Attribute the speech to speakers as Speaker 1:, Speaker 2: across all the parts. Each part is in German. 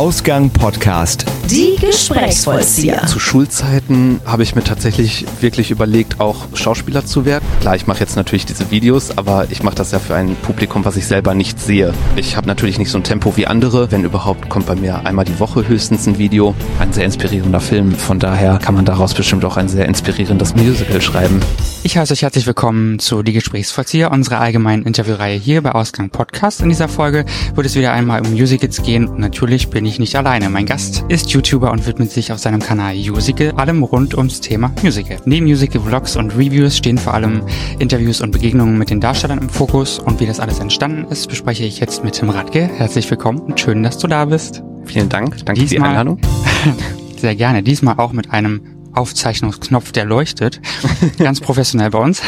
Speaker 1: Ausgang Podcast.
Speaker 2: Die Gesprächsvollzieher.
Speaker 3: Zu Schulzeiten habe ich mir tatsächlich wirklich überlegt, auch Schauspieler zu werden. Klar, ich mache jetzt natürlich diese Videos, aber ich mache das ja für ein Publikum, was ich selber nicht sehe. Ich habe natürlich nicht so ein Tempo wie andere. Wenn überhaupt, kommt bei mir einmal die Woche höchstens ein Video. Ein sehr inspirierender Film. Von daher kann man daraus bestimmt auch ein sehr inspirierendes Musical schreiben.
Speaker 4: Ich heiße euch herzlich willkommen zu Die Gesprächsvollzieher, unserer allgemeinen Interviewreihe hier bei Ausgang Podcast. In dieser Folge wird es wieder einmal um Musicals gehen und natürlich bin ich nicht alleine. Mein Gast ist YouTuber und widmet sich auf seinem Kanal Musical allem rund ums Thema Musical. Neben Musical-Vlogs und Reviews stehen vor allem Interviews und Begegnungen mit den Darstellern im Fokus und wie das alles entstanden ist, bespreche ich jetzt mit Tim Radke. Herzlich willkommen und schön, dass du da bist.
Speaker 3: Vielen Dank. Danke
Speaker 4: Diesmal-
Speaker 3: für die Einladung.
Speaker 4: Sehr gerne. Diesmal auch mit einem Aufzeichnungsknopf, der leuchtet. Ganz professionell bei uns.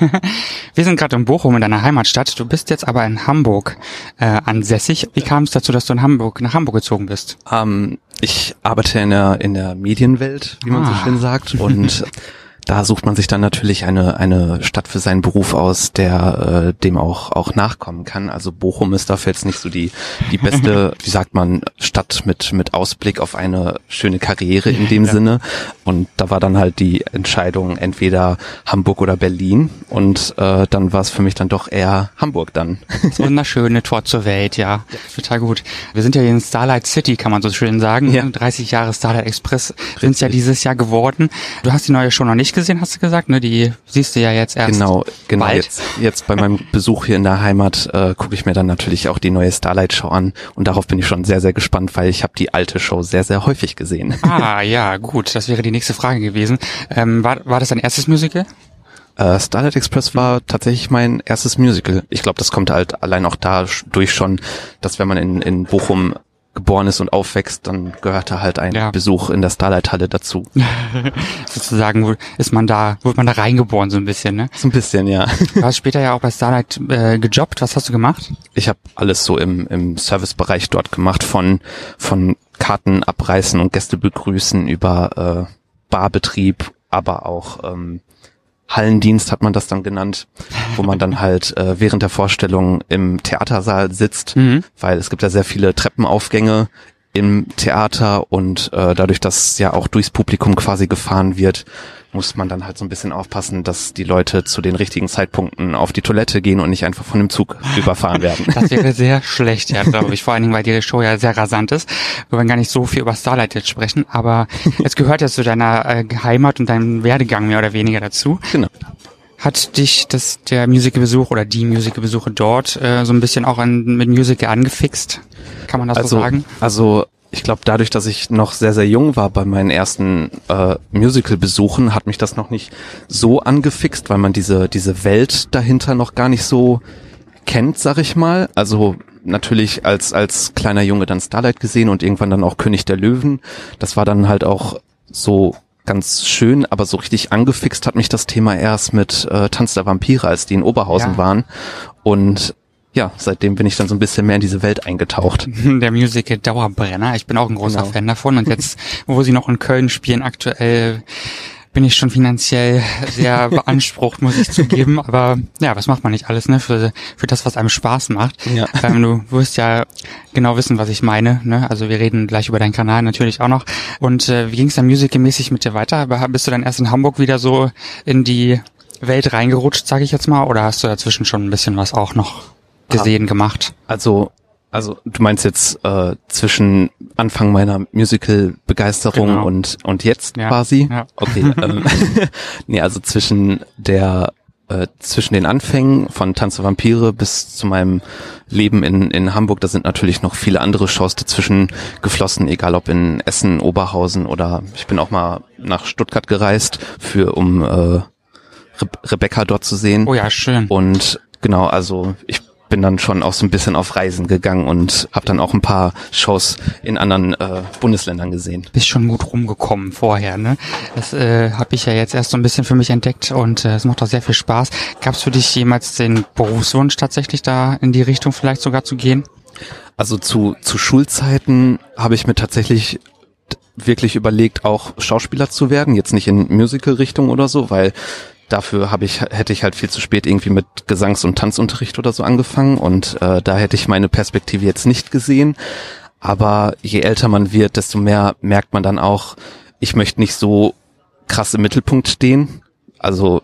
Speaker 4: Wir sind gerade in Bochum, in deiner Heimatstadt. Du bist jetzt aber in Hamburg äh, ansässig. Wie kam es dazu, dass du in Hamburg nach Hamburg gezogen bist?
Speaker 3: Ähm, ich arbeite in der, in der Medienwelt, wie man so
Speaker 4: Ah.
Speaker 3: schön sagt. Und da sucht man sich dann natürlich eine, eine Stadt für seinen Beruf aus, der äh, dem auch, auch nachkommen kann. Also Bochum ist dafür jetzt nicht so die, die beste, wie sagt man, Stadt mit, mit Ausblick auf eine schöne Karriere in dem
Speaker 4: Ja.
Speaker 3: Sinne. Und da war dann halt die Entscheidung entweder Hamburg oder Berlin. Und äh, dann war es für mich dann doch eher Hamburg dann.
Speaker 4: Wunderschöne Tor zur Welt, ja. Total gut. Wir sind ja hier in Starlight City, kann man so schön sagen.
Speaker 3: Ja.
Speaker 4: 30 Jahre Starlight Express sind ja dieses Jahr geworden. Du hast die neue Show noch nicht gesehen, hast du gesagt, ne? Die siehst du ja jetzt erst.
Speaker 3: Genau, genau.
Speaker 4: bald.
Speaker 3: Jetzt, jetzt bei meinem Besuch hier in der Heimat äh, gucke ich mir dann natürlich auch die neue Starlight Show an und darauf bin ich schon sehr, sehr gespannt, weil ich habe die alte Show sehr, sehr häufig gesehen.
Speaker 4: Ah, ja, gut. Das wäre die nächste Frage gewesen. Ähm, war, war das dein erstes Musical?
Speaker 3: Äh, Starlight Express war tatsächlich mein erstes Musical. Ich glaube, das kommt halt allein auch dadurch schon, dass wenn man in, in Bochum geboren ist und aufwächst, dann gehört da halt ein
Speaker 4: Ja.
Speaker 3: Besuch in der Starlight Halle dazu.
Speaker 4: Sozusagen ist man da, wird man da reingeboren so ein bisschen, ne?
Speaker 3: So ein bisschen, ja.
Speaker 4: Du hast später ja auch bei Starlight äh, gejobbt. Was hast du gemacht?
Speaker 3: Ich habe alles so im, im Servicebereich dort gemacht, von, von Karten abreißen und Gäste begrüßen über äh, Barbetrieb, aber auch ähm, Hallendienst hat man das dann genannt, wo man dann halt äh, während der Vorstellung im Theatersaal sitzt,
Speaker 4: Mhm.
Speaker 3: weil es gibt ja sehr viele Treppenaufgänge im Theater und äh, dadurch, dass ja auch durchs Publikum quasi gefahren wird, muss man dann halt so ein bisschen aufpassen, dass die Leute zu den richtigen Zeitpunkten auf die Toilette gehen und nicht einfach von dem Zug überfahren werden.
Speaker 4: Das wäre sehr schlecht, ja, glaube ich. Vor allen Dingen, weil die Show ja sehr rasant ist. Wir wollen gar nicht so viel über Starlight jetzt sprechen, aber es gehört ja zu deiner äh, Heimat und deinem Werdegang mehr oder weniger dazu.
Speaker 3: Genau.
Speaker 4: Hat dich das der Musicalbesuch oder die Musicalbesuche dort äh, so ein bisschen auch an, mit Musical angefixt? Kann man das so
Speaker 3: also,
Speaker 4: sagen?
Speaker 3: Also ich glaube, dadurch, dass ich noch sehr, sehr jung war bei meinen ersten äh, Musical-Besuchen, hat mich das noch nicht so angefixt, weil man diese, diese Welt dahinter noch gar nicht so kennt, sag ich mal. Also natürlich als, als kleiner Junge dann Starlight gesehen und irgendwann dann auch König der Löwen. Das war dann halt auch so ganz schön, aber so richtig angefixt hat mich das Thema erst mit äh, Tanz der Vampire, als die in Oberhausen
Speaker 4: Ja.
Speaker 3: waren. Und ja, seitdem bin ich dann so ein bisschen mehr in diese Welt eingetaucht.
Speaker 4: Der Musical Dauerbrenner. Ich bin auch ein großer
Speaker 3: Genau.
Speaker 4: Fan davon. Und jetzt, wo sie noch in Köln spielen, aktuell bin ich schon finanziell sehr beansprucht, muss ich zugeben. Aber ja, was macht man nicht alles, ne? Für, für das, was einem Spaß macht.
Speaker 3: Ja.
Speaker 4: Ähm, du wirst ja genau wissen, was ich meine. Ne? Also wir reden gleich über deinen Kanal natürlich auch noch. Und äh, wie ging es dann musicalmäßig mit dir weiter? Bist du dann erst in Hamburg wieder so in die Welt reingerutscht, sage ich jetzt mal? Oder hast du dazwischen schon ein bisschen was auch noch gesehen, gemacht?
Speaker 3: Also, also du meinst jetzt äh, zwischen Anfang meiner Musical-Begeisterung
Speaker 4: Genau.
Speaker 3: und und jetzt
Speaker 4: Ja,
Speaker 3: quasi?
Speaker 4: ja.
Speaker 3: Okay. ähm, nee, also zwischen der äh, zwischen den Anfängen von Tanz der Vampire bis zu meinem Leben in, in Hamburg, da sind natürlich noch viele andere Shows dazwischen geflossen, egal ob in Essen, Oberhausen oder ich bin auch mal nach Stuttgart gereist, für um äh, Re Rebecca dort zu sehen.
Speaker 4: Oh ja, schön.
Speaker 3: Und genau, also ich bin dann schon auch so ein bisschen auf Reisen gegangen und habe dann auch ein paar Shows in anderen äh, Bundesländern gesehen.
Speaker 4: bist schon gut rumgekommen vorher, ne? Das äh, habe ich ja jetzt erst so ein bisschen für mich entdeckt und äh, es macht auch sehr viel Spaß. Gab es für dich jemals den Berufswunsch tatsächlich da in die Richtung vielleicht sogar zu gehen?
Speaker 3: Also zu, zu Schulzeiten habe ich mir tatsächlich wirklich überlegt, auch Schauspieler zu werden. Jetzt nicht in Musical-Richtung oder so, weil dafür habe ich hätte ich halt viel zu spät irgendwie mit Gesangs- und Tanzunterricht oder so angefangen und äh, da hätte ich meine Perspektive jetzt nicht gesehen. Aber je älter man wird, desto mehr merkt man dann auch, ich möchte nicht so krass im Mittelpunkt stehen. Also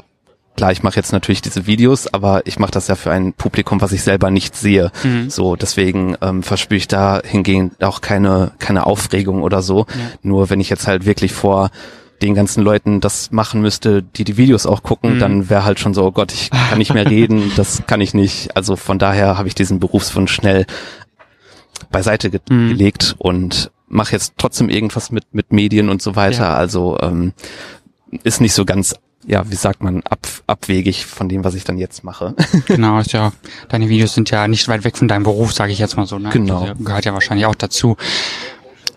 Speaker 3: klar, ich mache jetzt natürlich diese Videos, aber ich mache das ja für ein Publikum, was ich selber nicht sehe. Mhm. So, deswegen ähm, verspüre ich da hingegen auch keine, keine Aufregung oder so. Ja. Nur wenn ich jetzt halt wirklich vor den ganzen Leuten das machen müsste, die die Videos auch gucken, mhm. dann wäre halt schon so, oh Gott, ich kann nicht mehr reden, das kann ich nicht. Also von daher habe ich diesen Berufswunsch schnell beiseite ge mhm. gelegt und mache jetzt trotzdem irgendwas mit mit Medien und so weiter. Ja. Also ähm, ist nicht so ganz ja, wie sagt man, ab, abwegig von dem, was ich dann jetzt mache.
Speaker 4: genau, ist ja, deine Videos sind ja nicht weit weg von deinem Beruf, sage ich jetzt mal so, ne?
Speaker 3: Genau.
Speaker 4: Das gehört ja wahrscheinlich auch dazu.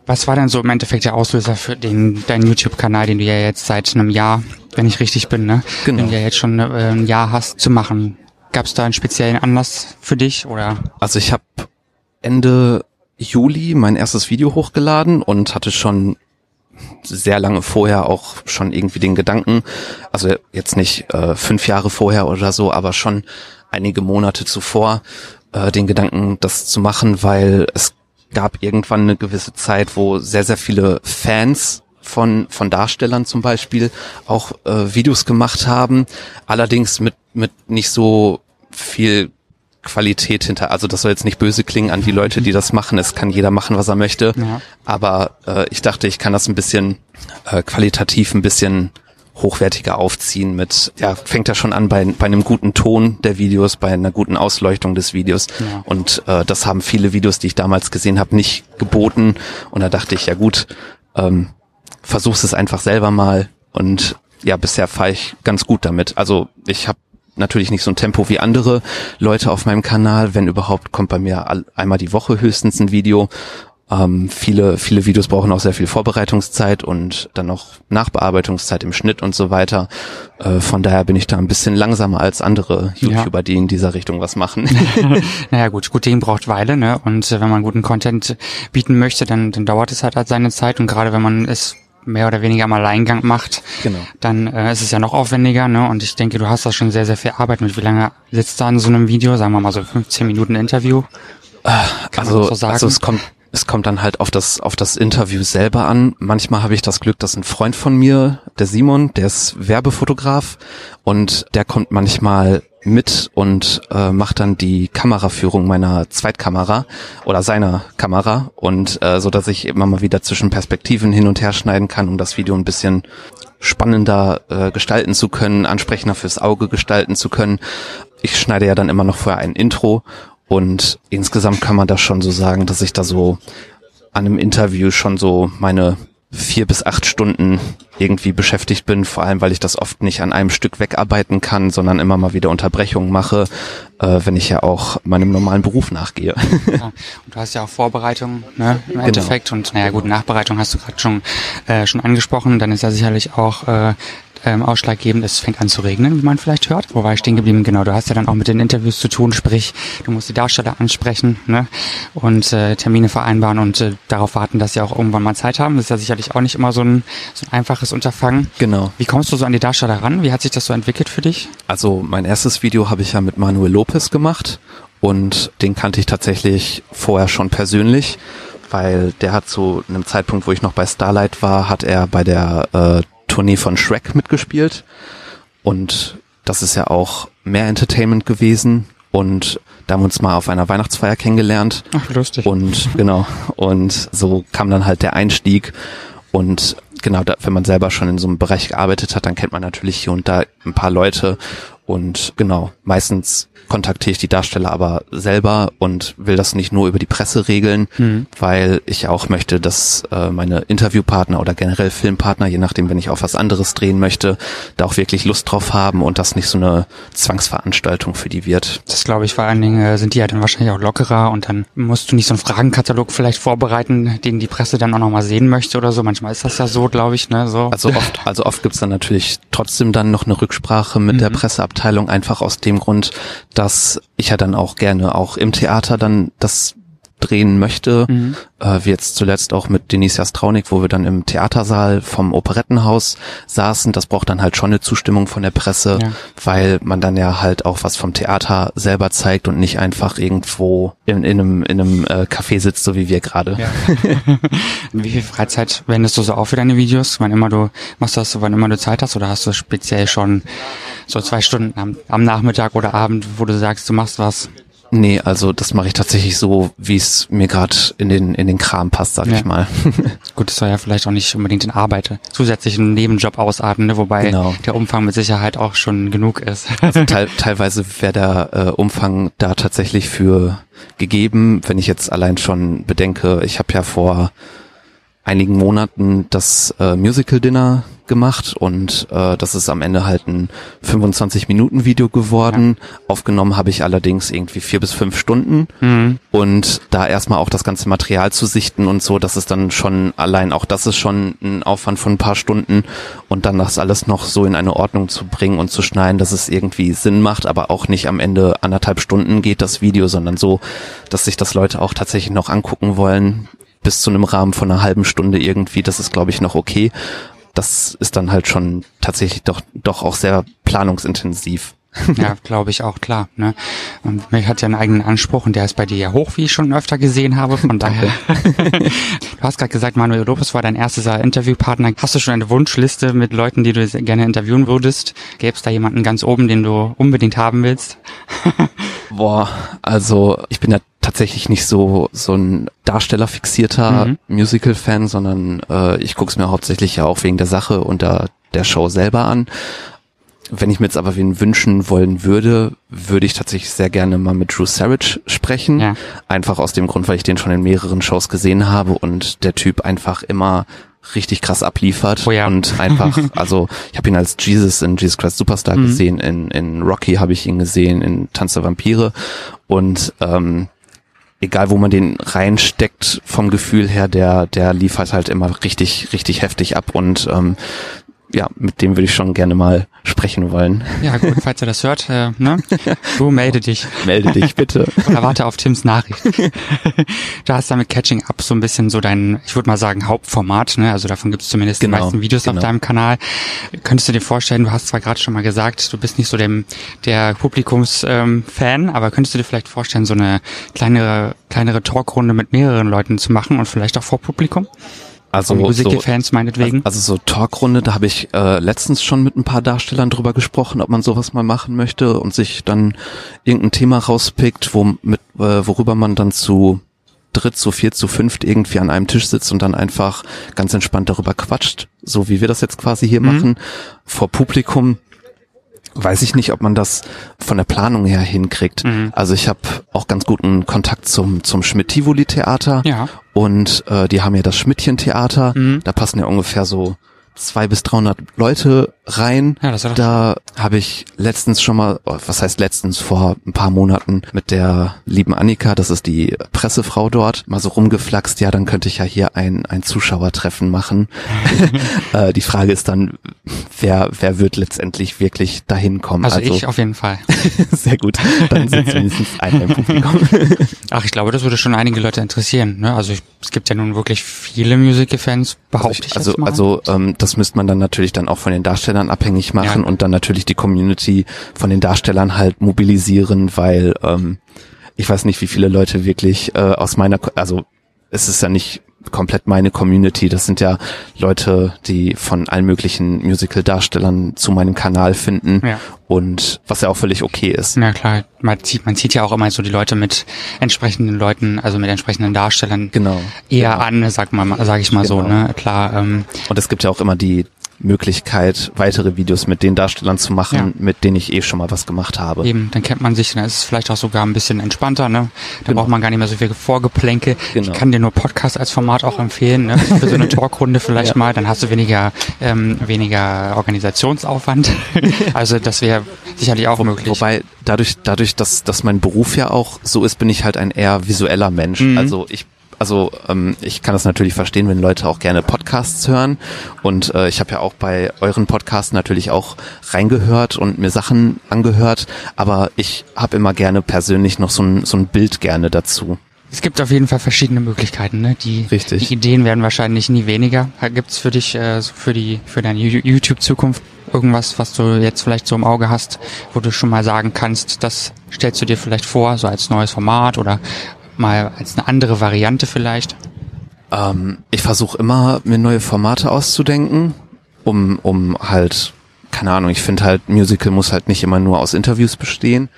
Speaker 4: Was war denn so im Endeffekt der Auslöser für den, deinen YouTube-Kanal, den du ja jetzt seit einem Jahr, wenn ich richtig bin, ne? Genau. Den du ja jetzt schon äh, ein Jahr hast zu machen. Gab es da einen speziellen Anlass für dich oder?
Speaker 3: Also ich habe Ende Juli mein erstes Video hochgeladen und hatte schon sehr lange vorher auch schon irgendwie den Gedanken, also jetzt nicht äh, fünf Jahre vorher oder so, aber schon einige Monate zuvor äh, den Gedanken, das zu machen, weil es gab irgendwann eine gewisse Zeit, wo sehr, sehr viele Fans von, von Darstellern zum Beispiel auch äh, Videos gemacht haben, allerdings mit, mit nicht so viel Qualität hinter. Also das soll jetzt nicht böse klingen an die Leute, die das machen. Es kann jeder machen, was er möchte. Ja. Aber äh, ich dachte, ich kann das ein bisschen äh, qualitativ ein bisschen hochwertiger aufziehen mit, ja, fängt ja schon an bei, bei einem guten Ton der Videos, bei einer guten Ausleuchtung des Videos. Ja. Und äh, das haben viele Videos, die ich damals gesehen habe, nicht geboten. Und da dachte ich, ja gut, ähm, versuch's es einfach selber mal. Und ja, bisher fahre ich ganz gut damit. Also ich habe natürlich nicht so ein Tempo wie andere Leute auf meinem Kanal. Wenn überhaupt, kommt bei mir einmal die Woche höchstens ein Video. Ähm, viele, viele Videos brauchen auch sehr viel Vorbereitungszeit und dann noch Nachbearbeitungszeit im Schnitt und so weiter. Äh, von daher bin ich da ein bisschen langsamer als andere YouTuber, ja. die in dieser Richtung was machen.
Speaker 4: naja gut, gut Ding braucht Weile, ne? Und äh, wenn man guten Content bieten möchte, dann, dann dauert es halt, halt seine Zeit und gerade wenn man es mehr oder weniger am Alleingang macht, genau. dann äh, ist es ja noch aufwendiger. Ne? Und ich denke, du hast da schon sehr, sehr viel Arbeit mit. Wie lange sitzt da in so einem Video? Sagen wir mal so 15 Minuten Interview?
Speaker 3: Äh, also, so also es kommt es kommt dann halt auf das auf das Interview selber an. Manchmal habe ich das Glück, dass ein Freund von mir, der Simon, der ist Werbefotograf und der kommt manchmal mit und äh, macht dann die Kameraführung meiner Zweitkamera oder seiner Kamera und äh, so dass ich immer mal wieder zwischen Perspektiven hin und her schneiden kann, um das Video ein bisschen spannender äh, gestalten zu können, ansprechender fürs Auge gestalten zu können. Ich schneide ja dann immer noch vorher ein Intro und insgesamt kann man das schon so sagen, dass ich da so an einem Interview schon so meine vier bis acht Stunden irgendwie beschäftigt bin, vor allem weil ich das oft nicht an einem Stück wegarbeiten kann, sondern immer mal wieder Unterbrechungen mache, äh, wenn ich ja auch meinem normalen Beruf nachgehe.
Speaker 4: Ja, und du hast ja auch Vorbereitung ne, im genau. Endeffekt und naja gut, Nachbereitung hast du gerade schon, äh, schon angesprochen, dann ist ja sicherlich auch äh, ähm, ausschlaggebend. Es fängt an zu regnen, wie man vielleicht hört. Wo war ich stehen geblieben? Genau, du hast ja dann auch mit den Interviews zu tun, sprich, du musst die Darsteller ansprechen ne? und äh, Termine vereinbaren und äh, darauf warten, dass sie auch irgendwann mal Zeit haben. Das ist ja sicherlich auch nicht immer so ein, so ein einfaches Unterfangen.
Speaker 3: Genau.
Speaker 4: Wie kommst du so an die Darsteller ran? Wie hat sich das so entwickelt für dich?
Speaker 3: Also mein erstes Video habe ich ja mit Manuel Lopez gemacht und den kannte ich tatsächlich vorher schon persönlich weil der hat zu einem Zeitpunkt, wo ich noch bei Starlight war, hat er bei der äh, Tournee von Shrek mitgespielt. Und das ist ja auch mehr Entertainment gewesen. Und da haben wir uns mal auf einer Weihnachtsfeier kennengelernt.
Speaker 4: Ach, lustig.
Speaker 3: Und genau. Und so kam dann halt der Einstieg. Und genau, da, wenn man selber schon in so einem Bereich gearbeitet hat, dann kennt man natürlich hier und da ein paar Leute. Und genau, meistens kontaktiere ich die Darsteller aber selber und will das nicht nur über die Presse regeln, mhm. weil ich auch möchte, dass äh, meine Interviewpartner oder generell Filmpartner, je nachdem, wenn ich auf was anderes drehen möchte, da auch wirklich Lust drauf haben und das nicht so eine Zwangsveranstaltung für die wird.
Speaker 4: Das glaube ich vor allen Dingen äh, sind die ja dann wahrscheinlich auch lockerer und dann musst du nicht so einen Fragenkatalog vielleicht vorbereiten, den die Presse dann auch nochmal sehen möchte oder so. Manchmal ist das ja so, glaube ich, ne? So.
Speaker 3: Also oft, also oft gibt's dann natürlich trotzdem dann noch eine Rücksprache mit mhm. der Presseabteilung, einfach aus dem Grund, dass ich ja dann auch gerne auch im Theater dann das drehen möchte, mhm. äh, wie jetzt zuletzt auch mit Denise Jastraunik, wo wir dann im Theatersaal vom Operettenhaus saßen. Das braucht dann halt schon eine Zustimmung von der Presse, ja. weil man dann ja halt auch was vom Theater selber zeigt und nicht einfach irgendwo in, in einem, in einem äh, Café sitzt, so wie wir gerade. Ja.
Speaker 4: wie viel Freizeit wendest du so auf für deine Videos? Wann immer du machst das, wann immer du Zeit hast, oder hast du speziell schon so zwei Stunden am, am Nachmittag oder Abend, wo du sagst, du machst was?
Speaker 3: Nee, also das mache ich tatsächlich so, wie es mir gerade in den in den Kram passt, sag ja. ich mal.
Speaker 4: Gut, das soll ja vielleicht auch nicht unbedingt in Arbeit zusätzlichen Nebenjob ausarten, ne? wobei genau. der Umfang mit Sicherheit auch schon genug ist.
Speaker 3: also te teilweise wäre der äh, Umfang da tatsächlich für gegeben, wenn ich jetzt allein schon bedenke, ich habe ja vor einigen Monaten das äh, Musical Dinner gemacht und äh, das ist am Ende halt ein 25 Minuten Video geworden. Ja. Aufgenommen habe ich allerdings irgendwie vier bis fünf Stunden mhm. und da erstmal auch das ganze Material zu sichten und so, das ist dann schon allein auch das ist schon ein Aufwand von ein paar Stunden und dann das alles noch so in eine Ordnung zu bringen und zu schneiden, dass es irgendwie Sinn macht, aber auch nicht am Ende anderthalb Stunden geht das Video, sondern so, dass sich das Leute auch tatsächlich noch angucken wollen bis zu einem Rahmen von einer halben Stunde irgendwie, das ist glaube ich noch okay. Das ist dann halt schon tatsächlich doch, doch auch sehr planungsintensiv.
Speaker 4: ja, glaube ich auch, klar. Ne? Und mich hat ja einen eigenen Anspruch und der ist bei dir ja hoch, wie ich schon öfter gesehen habe. Von daher. du hast gerade gesagt, Manuel Lopez war dein erster Interviewpartner. Hast du schon eine Wunschliste mit Leuten, die du gerne interviewen würdest? Gäbe es da jemanden ganz oben, den du unbedingt haben willst?
Speaker 3: Boah, also ich bin ja tatsächlich nicht so so ein darstellerfixierter mhm. Musical-Fan, sondern äh, ich gucke es mir hauptsächlich ja auch wegen der Sache und der, der Show selber an. Wenn ich mir jetzt aber wen wünschen wollen würde, würde ich tatsächlich sehr gerne mal mit Drew Sarich sprechen. Ja. Einfach aus dem Grund, weil ich den schon in mehreren Shows gesehen habe und der Typ einfach immer richtig krass abliefert
Speaker 4: oh ja.
Speaker 3: und einfach, also ich habe ihn als Jesus in Jesus Christ Superstar mhm. gesehen, in, in Rocky habe ich ihn gesehen, in Tanz der Vampire und ähm, egal wo man den reinsteckt vom Gefühl her, der, der liefert halt immer richtig, richtig heftig ab und ähm, ja, mit dem würde ich schon gerne mal sprechen wollen.
Speaker 4: Ja, gut, falls er das hört, äh, ne? Du melde dich.
Speaker 3: Melde dich, bitte.
Speaker 4: Oder warte auf Tims Nachricht. du hast damit Catching Up so ein bisschen so dein, ich würde mal sagen, Hauptformat, ne? Also davon gibt es zumindest genau, die meisten Videos genau. auf deinem Kanal. Könntest du dir vorstellen, du hast zwar gerade schon mal gesagt, du bist nicht so dem der Publikumsfan, ähm, aber könntest du dir vielleicht vorstellen, so eine kleinere, kleinere Talkrunde mit mehreren Leuten zu machen und vielleicht auch vor Publikum?
Speaker 3: Also
Speaker 4: Musical-Fans so, meinetwegen.
Speaker 3: Also, so Talkrunde, da habe ich äh, letztens schon mit ein paar Darstellern drüber gesprochen, ob man sowas mal machen möchte und sich dann irgendein Thema rauspickt, wo, mit, äh, worüber man dann zu dritt, zu viert, zu fünft irgendwie an einem Tisch sitzt und dann einfach ganz entspannt darüber quatscht, so wie wir das jetzt quasi hier mhm. machen, vor Publikum weiß ich nicht, ob man das von der Planung her hinkriegt. Mhm. Also ich habe auch ganz guten Kontakt zum zum Schmidt-Tivoli Theater
Speaker 4: ja.
Speaker 3: und äh, die haben ja das Schmidtchen Theater. Mhm. Da passen ja ungefähr so zwei bis 300 Leute rein. Ja, das da habe ich letztens schon mal, oh, was heißt letztens, vor ein paar Monaten mit der lieben Annika, das ist die Pressefrau dort, mal so rumgeflaxt, ja, dann könnte ich ja hier ein, ein Zuschauertreffen machen. äh, die Frage ist dann, wer, wer wird letztendlich wirklich dahin kommen?
Speaker 4: Also, also ich auf jeden Fall.
Speaker 3: sehr gut, dann sind zumindest einer im Publikum.
Speaker 4: Ach, ich glaube, das würde schon einige Leute interessieren. Ne? Also ich, es gibt ja nun wirklich viele Musical-Fans, behaupte
Speaker 3: also ich, also, ich Also ähm, das müsste man dann natürlich dann auch von den Darstellern abhängig machen ja. und dann natürlich die Community von den Darstellern halt mobilisieren, weil ähm, ich weiß nicht, wie viele Leute wirklich äh, aus meiner, also es ist ja nicht komplett meine Community. Das sind ja Leute, die von allen möglichen Musical-Darstellern zu meinem Kanal finden. Ja. Und was ja auch völlig okay ist.
Speaker 4: Ja klar, man sieht, man sieht ja auch immer so die Leute mit entsprechenden Leuten, also mit entsprechenden Darstellern
Speaker 3: genau,
Speaker 4: eher
Speaker 3: genau.
Speaker 4: an, sag mal, sag ich mal genau. so, ne? Klar. Ähm,
Speaker 3: Und es gibt ja auch immer die Möglichkeit, weitere Videos mit den Darstellern zu machen, ja. mit denen ich eh schon mal was gemacht habe.
Speaker 4: Eben, dann kennt man sich, dann ist es vielleicht auch sogar ein bisschen entspannter, ne? Da genau. braucht man gar nicht mehr so viel Vorgeplänke. Genau. Ich kann dir nur Podcast als Format auch empfehlen, ne? Für so eine Talkrunde vielleicht ja. mal, dann hast du weniger, ähm, weniger Organisationsaufwand. also das wäre sicherlich auch möglich.
Speaker 3: Wobei, dadurch, dadurch, dass, dass mein Beruf ja auch so ist, bin ich halt ein eher visueller Mensch. Mhm. Also ich also ähm, ich kann das natürlich verstehen, wenn Leute auch gerne Podcasts hören. Und äh, ich habe ja auch bei euren Podcasts natürlich auch reingehört und mir Sachen angehört. Aber ich habe immer gerne persönlich noch so ein, so ein Bild gerne dazu.
Speaker 4: Es gibt auf jeden Fall verschiedene Möglichkeiten, ne? Die,
Speaker 3: Richtig.
Speaker 4: die Ideen werden wahrscheinlich nie weniger. Gibt es für dich, äh, für die, für deine YouTube-Zukunft irgendwas, was du jetzt vielleicht so im Auge hast, wo du schon mal sagen kannst, das stellst du dir vielleicht vor, so als neues Format oder mal als eine andere Variante vielleicht?
Speaker 3: Ähm, ich versuche immer, mir neue Formate auszudenken, um, um halt, keine Ahnung, ich finde halt, Musical muss halt nicht immer nur aus Interviews bestehen.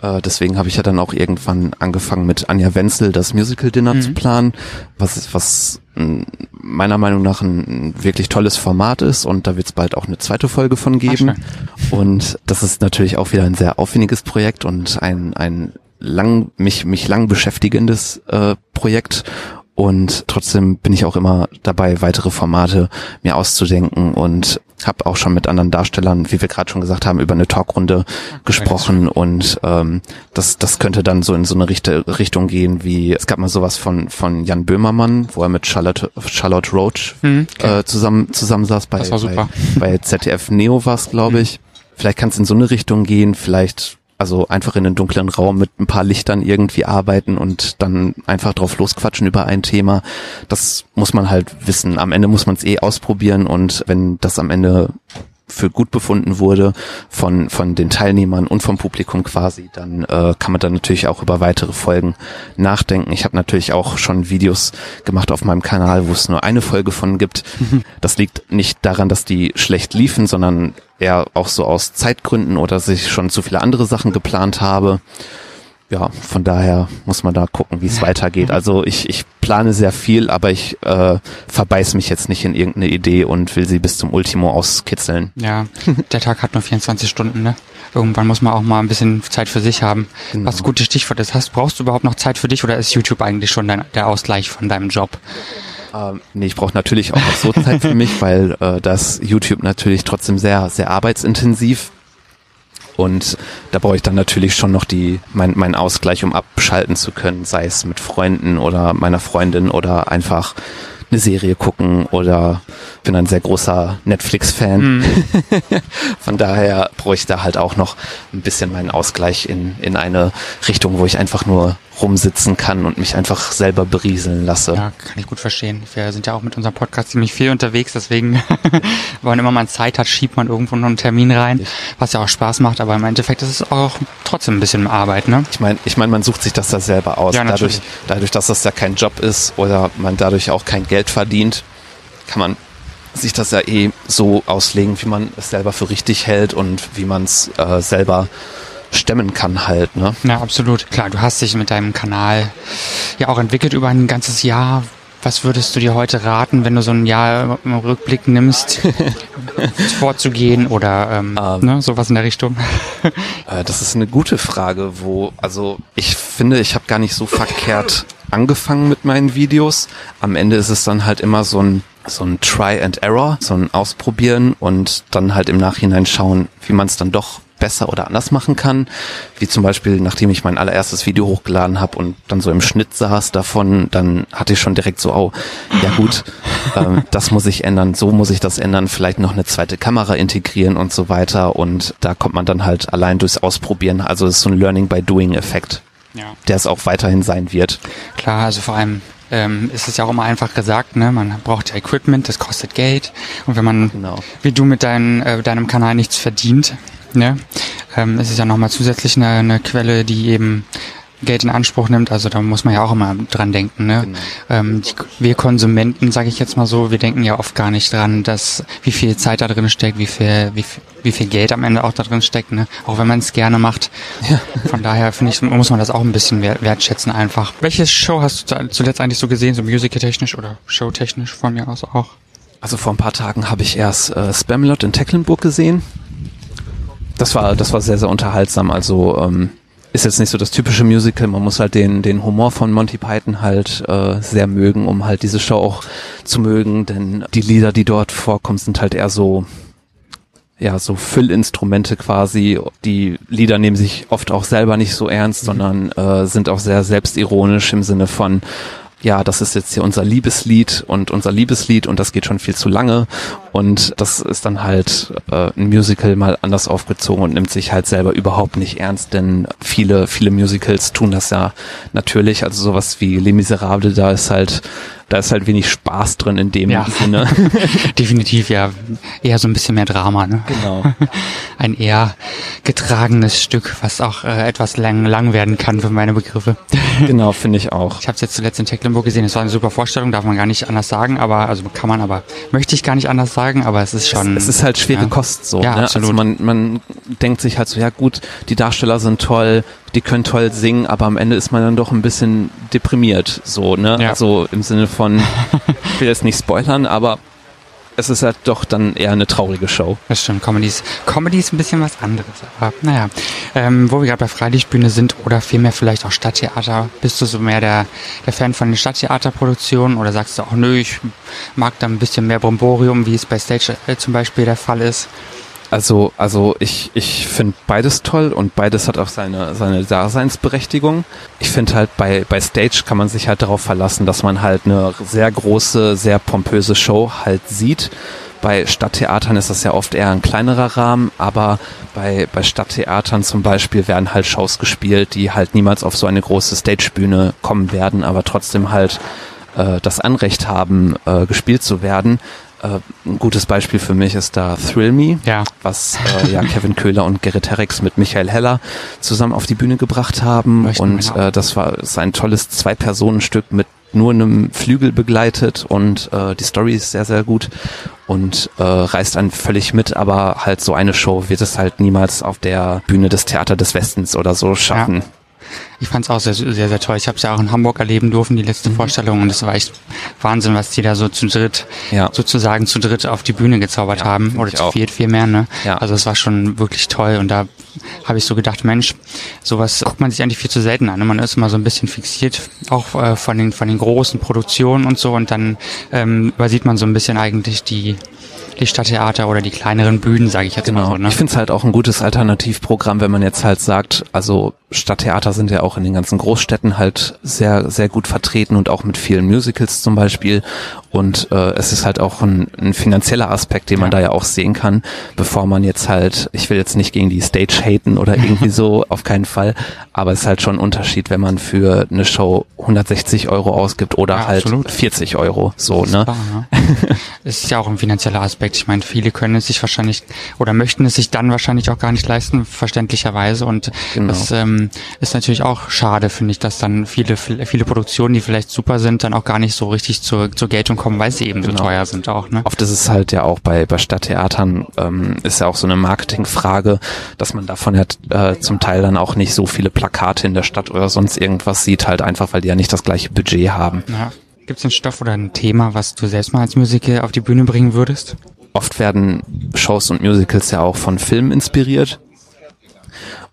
Speaker 3: Äh, deswegen habe ich ja dann auch irgendwann angefangen mit Anja Wenzel das Musical-Dinner
Speaker 4: Mhm.
Speaker 3: zu planen, was, was mh, meiner Meinung nach ein, wirklich tolles Format ist und da wird es bald auch eine zweite Folge von geben.
Speaker 4: schön.
Speaker 3: und das ist natürlich auch wieder ein sehr aufwendiges Projekt und ein, ein lang, mich, mich lang beschäftigendes äh, Projekt. Und trotzdem bin ich auch immer dabei, weitere Formate mir auszudenken und habe auch schon mit anderen Darstellern, wie wir gerade schon gesagt haben, über eine Talkrunde gesprochen und ähm, das, das könnte dann so in so eine Richte, Richtung gehen wie, es gab mal sowas von, von Jan Böhmermann, wo er mit Charlotte, Charlotte Roach
Speaker 4: Mhm, okay.
Speaker 3: äh, zusammen, zusammen saß bei,
Speaker 4: war
Speaker 3: bei, bei ZDF Neo war's, glaube ich. Vielleicht kann es in so eine Richtung gehen, vielleicht also einfach in einen dunklen Raum mit ein paar Lichtern irgendwie arbeiten und dann einfach drauf losquatschen über ein Thema. Das muss man halt wissen. Am Ende muss man es eh ausprobieren und wenn das am Ende für gut befunden wurde von, von den Teilnehmern und vom Publikum quasi, dann äh, kann man dann natürlich auch über weitere Folgen nachdenken. Ich habe natürlich auch schon Videos gemacht auf meinem Kanal, wo es nur eine Folge von gibt. Das liegt nicht daran, dass die schlecht liefen, sondern eher auch so aus Zeitgründen oder dass ich schon zu viele andere Sachen geplant habe. Ja, von daher muss man da gucken, wie es weitergeht. Also ich, ich plane sehr viel, aber ich äh, verbeiß mich jetzt nicht in irgendeine Idee und will sie bis zum Ultimo auskitzeln.
Speaker 4: Ja, der Tag hat nur 24 Stunden, ne? Irgendwann muss man auch mal ein bisschen Zeit für sich haben.
Speaker 3: Genau.
Speaker 4: Was gutes Stichwort ist. Hast, brauchst du überhaupt noch Zeit für dich oder ist YouTube eigentlich schon dein, der Ausgleich von deinem Job?
Speaker 3: Ähm, nee, ich brauche natürlich auch noch so Zeit für mich, weil äh, das YouTube natürlich trotzdem sehr, sehr arbeitsintensiv und da brauche ich dann natürlich schon noch die mein, meinen Ausgleich, um abschalten zu können, sei es mit Freunden oder meiner Freundin oder einfach eine Serie gucken oder bin ein sehr großer Netflix-Fan. Von daher brauche ich da halt auch noch ein bisschen meinen Ausgleich in, in eine Richtung, wo ich einfach nur rumsitzen kann und mich einfach selber berieseln lasse.
Speaker 4: Ja, kann ich gut verstehen. Wir sind ja auch mit unserem Podcast ziemlich viel unterwegs, deswegen, wann immer man Zeit hat, schiebt man irgendwo noch einen Termin rein, was ja auch Spaß macht, aber im Endeffekt ist es auch trotzdem ein bisschen Arbeit, ne?
Speaker 3: Ich meine, ich mein, man sucht sich das da selber aus.
Speaker 4: Ja,
Speaker 3: dadurch, dadurch, dass das ja kein Job ist oder man dadurch auch kein Geld verdient, kann man sich das ja eh so auslegen, wie man es selber für richtig hält und wie man es äh, selber stemmen kann halt. Ne?
Speaker 4: Ja, absolut. Klar, du hast dich mit deinem Kanal ja auch entwickelt über ein ganzes Jahr. Was würdest du dir heute raten, wenn du so ein Jahr im Rückblick nimmst, vorzugehen oder ähm,
Speaker 3: Ähm.
Speaker 4: ne, sowas in der Richtung?
Speaker 3: Äh, das ist eine gute Frage, wo, also ich finde, ich habe gar nicht so verkehrt angefangen mit meinen Videos. Am Ende ist es dann halt immer so ein so ein Try and Error, so ein Ausprobieren und dann halt im Nachhinein schauen, wie man es dann doch besser oder anders machen kann. Wie zum Beispiel, nachdem ich mein allererstes Video hochgeladen habe und dann so im Schnitt saß davon, dann hatte ich schon direkt so, oh, ja gut, ähm, das muss ich ändern, so muss ich das ändern, vielleicht noch eine zweite Kamera integrieren und so weiter. Und da kommt man dann halt allein durchs Ausprobieren. Also es ist so ein Learning by Doing Effekt,
Speaker 4: Ja.
Speaker 3: der es auch weiterhin sein wird.
Speaker 4: Klar, also vor allem ähm, ist es ja auch immer einfach gesagt, ne? Man braucht ja Equipment, das kostet Geld. Und wenn man,
Speaker 3: Genau.
Speaker 4: wie du mit dein, äh, deinem Kanal nichts verdient, ne, ähm, ist es ja nochmal zusätzlich eine, eine Quelle, die eben Geld in Anspruch nimmt. Also da muss man ja auch immer dran denken. Ne?
Speaker 3: Genau.
Speaker 4: Ähm, die, wir Konsumenten, sage ich jetzt mal so, wir denken ja oft gar nicht dran, dass wie viel Zeit da drin steckt, wie viel, wie, viel- wie viel Geld am Ende auch da drin steckt. Ne? Auch wenn man es gerne macht. Von daher finde ich, muss man das auch ein bisschen wert- wertschätzen einfach. Welche Show hast du zuletzt eigentlich so gesehen, so musical-technisch oder showtechnisch von mir aus auch?
Speaker 3: Also vor ein paar Tagen habe ich erst äh, Spamalot in Tecklenburg gesehen. Das war, das war sehr, sehr unterhaltsam. Also ähm, ist jetzt nicht so das typische Musical. Man muss halt den, den Humor von Monty Python halt äh, sehr mögen, um halt diese Show auch zu mögen. Denn die Lieder, die dort vorkommen, sind halt eher so, ja, so Füllinstrumente quasi. Die Lieder nehmen sich oft auch selber nicht so ernst, sondern äh, sind auch sehr selbstironisch im Sinne von, ja, das ist jetzt hier unser Liebeslied und unser Liebeslied und das geht schon viel zu lange Und das ist dann halt äh, ein Musical mal anders aufgezogen und nimmt sich halt selber überhaupt nicht ernst, denn viele, viele Musicals tun das ja natürlich. Also sowas wie Les Miserables, da ist halt da ist halt wenig Spaß drin in dem
Speaker 4: Ja.
Speaker 3: Sinne.
Speaker 4: Definitiv, ja. Eher so ein bisschen mehr Drama, ne?
Speaker 3: Genau.
Speaker 4: Ein eher getragenes Stück, was auch äh, etwas lang, lang werden kann für meine Begriffe.
Speaker 3: Genau, finde ich auch.
Speaker 4: Ich habe es jetzt zuletzt in Tecklenburg gesehen. Es war eine super Vorstellung, darf man gar nicht anders sagen, aber also kann man, aber möchte ich gar nicht anders sagen, aber es ist schon.
Speaker 3: Es, es ist halt schwere
Speaker 4: ja.
Speaker 3: Kost so.
Speaker 4: Ja,
Speaker 3: ne?
Speaker 4: absolut.
Speaker 3: Also man, man denkt sich halt so, ja gut, die Darsteller sind toll, die können toll singen, aber am Ende ist man dann doch ein bisschen deprimiert. So, ne?
Speaker 4: Ja.
Speaker 3: Also im Sinne von, ich will jetzt nicht spoilern, aber es ist halt doch dann eher eine traurige Show.
Speaker 4: Das stimmt, Comedy ist, Comedy ist ein bisschen was anderes. Aber naja, ähm, wo wir gerade bei Freilichtbühne sind oder vielmehr vielleicht auch Stadttheater, bist du so mehr der, der Fan von den Stadttheaterproduktionen oder sagst du auch, nö, ich mag da ein bisschen mehr Bromborium, wie es bei Stage äh, zum Beispiel der Fall ist?
Speaker 3: Also, also ich, ich finde beides toll und beides hat auch seine, seine Daseinsberechtigung. Ich finde halt bei, bei Stage kann man sich halt darauf verlassen, dass man halt eine sehr große, sehr pompöse Show halt sieht. Bei Stadttheatern ist das ja oft eher ein kleinerer Rahmen, aber bei, bei Stadttheatern zum Beispiel werden halt Shows gespielt, die halt niemals auf so eine große Stagebühne kommen werden, aber trotzdem halt äh, das Anrecht haben, äh, gespielt zu werden. Äh, ein gutes Beispiel für mich ist da Thrill Me,
Speaker 4: Ja.
Speaker 3: was äh, ja Kevin Köhler und Gerrit Herrex mit Michael Heller zusammen auf die Bühne gebracht haben.
Speaker 4: Leuchten
Speaker 3: und äh, das war ist ein tolles Zwei-Personen-Stück mit nur einem Flügel begleitet und äh, die Story ist sehr, sehr gut und äh, reißt einen völlig mit, aber halt so eine Show wird es halt niemals auf der Bühne des Theater des Westens oder so schaffen.
Speaker 4: Ich fand es auch sehr, sehr, sehr toll. Ich habe es ja auch in Hamburg erleben dürfen, die letzte Vorstellung. Und es war echt Wahnsinn, was die da so zu dritt,
Speaker 3: Ja.
Speaker 4: sozusagen zu dritt auf die Bühne gezaubert
Speaker 3: Ja,
Speaker 4: haben. Oder zu
Speaker 3: auch.
Speaker 4: viert, viel mehr, ne?
Speaker 3: Ja.
Speaker 4: Also es war schon wirklich toll. Und da habe ich so gedacht, Mensch, sowas guckt man sich eigentlich viel zu selten an. ne? Man ist immer so ein bisschen fixiert, auch äh, von den, von den großen Produktionen und so. Und dann ähm, übersieht man so ein bisschen eigentlich die, die Stadttheater oder die kleineren Bühnen, sage ich jetzt mal
Speaker 3: Genau.
Speaker 4: so. Ne?
Speaker 3: Ich finde es halt auch ein gutes Alternativprogramm, wenn man jetzt halt sagt, also Stadttheater sind ja auch in den ganzen Großstädten halt sehr, sehr gut vertreten und auch mit vielen Musicals zum Beispiel. Und äh, es ist halt auch ein, ein finanzieller Aspekt, den man
Speaker 4: Ja.
Speaker 3: da ja auch sehen kann, bevor man jetzt halt, ich will jetzt nicht gegen die Stage haten oder irgendwie so, auf keinen Fall, aber es ist halt schon ein Unterschied, wenn man für eine Show 160 Euro ausgibt oder
Speaker 4: Ja,
Speaker 3: halt
Speaker 4: absolut.
Speaker 3: 40 Euro, so, ne?
Speaker 4: Ja. es ist ja auch ein finanzieller Aspekt. Ich meine, viele können es sich wahrscheinlich oder möchten es sich dann wahrscheinlich auch gar nicht leisten, verständlicherweise. Und
Speaker 3: Genau.
Speaker 4: das ähm, ist natürlich auch schade, finde ich, dass dann viele, viele Produktionen, die vielleicht super sind, dann auch gar nicht so richtig zur, zur Geltung kommen, weil sie eben so
Speaker 3: Genau.
Speaker 4: teuer sind auch. Ne?
Speaker 3: Oft ist es halt ja auch bei, bei Stadttheatern, ähm, ist ja auch so eine Marketingfrage, dass man davon ja äh, zum Teil dann auch nicht so viele Plakate in der Stadt oder sonst irgendwas sieht, halt einfach, weil die ja nicht das gleiche Budget haben.
Speaker 4: Ja. Gibt es einen Stoff oder ein Thema, was du selbst mal als Musical auf die Bühne bringen würdest?
Speaker 3: Oft werden Shows und Musicals ja auch von Filmen inspiriert.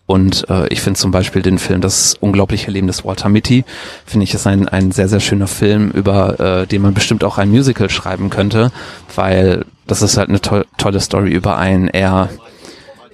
Speaker 3: Und äh, ich finde zum Beispiel den Film Das unglaubliche Leben des Walter Mitty, finde ich ist ein, ein sehr, sehr schöner Film, über äh, den man bestimmt auch ein Musical schreiben könnte, weil das ist halt eine to tolle Story über einen eher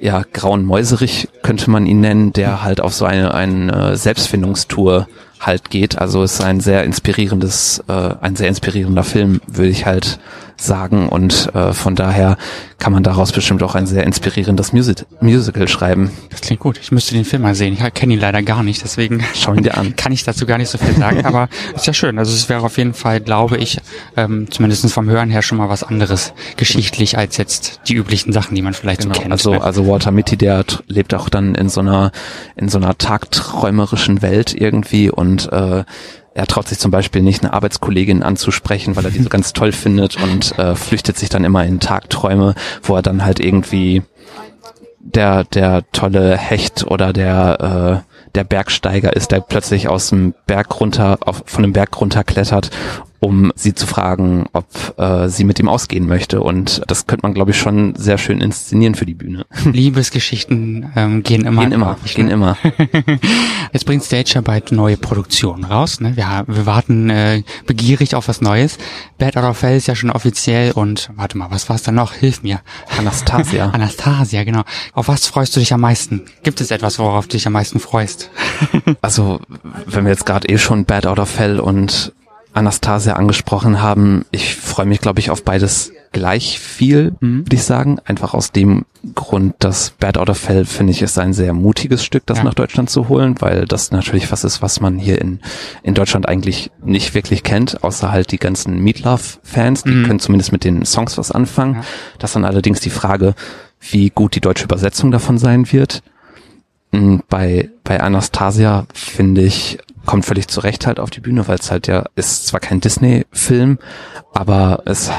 Speaker 3: ja, grauen Mäuserich könnte man ihn nennen, der halt auf so eine, eine Selbstfindungstour halt geht. Also es ist ein sehr inspirierendes, äh, ein sehr inspirierender Film, würde ich halt sagen. Und äh, von daher kann man daraus bestimmt auch ein sehr inspirierendes Musi Musical schreiben.
Speaker 4: Das klingt gut. Ich müsste den Film mal sehen. Ich kenne ihn leider gar nicht, deswegen
Speaker 3: Schau ihn dir an.
Speaker 4: kann ich dazu gar nicht so viel sagen, aber ist ja schön. Also es wäre auf jeden Fall, glaube ich, ähm, zumindest vom Hören her schon mal was anderes geschichtlich als jetzt die üblichen Sachen, die man vielleicht
Speaker 3: Genau,
Speaker 4: so kennt.
Speaker 3: also,
Speaker 4: ne?
Speaker 3: also Walter Mitty, der lebt auch dann in so einer, in so einer tagträumerischen Welt irgendwie und äh, er traut sich zum Beispiel nicht, eine Arbeitskollegin anzusprechen, weil er die so ganz toll findet und äh, flüchtet sich dann immer in Tagträume, wo er dann halt irgendwie der, der tolle Hecht oder der, äh, der Bergsteiger ist, der plötzlich aus dem Berg runter, auf, von dem Berg runter klettert, um sie zu fragen, ob äh, sie mit ihm ausgehen möchte. Und das könnte man, glaube ich, schon sehr schön inszenieren für die Bühne.
Speaker 4: Liebesgeschichten ähm, gehen immer.
Speaker 3: Gehen immer, gehen
Speaker 4: ne?
Speaker 3: immer.
Speaker 4: Jetzt bringt Stage bald neue Produktionen raus. Ne? Wir, wir warten äh, begierig auf was Neues. Bad Out of Hell ist ja schon offiziell und warte mal, was war es dann noch? Hilf mir.
Speaker 3: Anastasia.
Speaker 4: Anastasia, genau. Auf was freust du dich am meisten? Gibt es etwas, worauf du dich am meisten freust?
Speaker 3: Also, wenn wir jetzt gerade eh schon Bad Out of Hell und Anastasia angesprochen haben, ich freue mich, glaube ich, auf beides gleich viel, mhm. würde ich sagen. Einfach aus dem Grund, dass Bad Out of Hell, finde ich, ist ein sehr mutiges Stück, das ja. nach Deutschland zu holen, weil das natürlich was ist, was man hier in, in Deutschland eigentlich nicht wirklich kennt, außer halt die ganzen Meatloaf-Fans, die mhm. können zumindest mit den Songs was anfangen. Ja. Das ist dann allerdings die Frage, wie gut die deutsche Übersetzung davon sein wird. Hm, bei, bei Anastasia finde ich, kommt völlig zurecht halt auf die Bühne, weil es halt ja ist zwar kein Disney-Film, aber es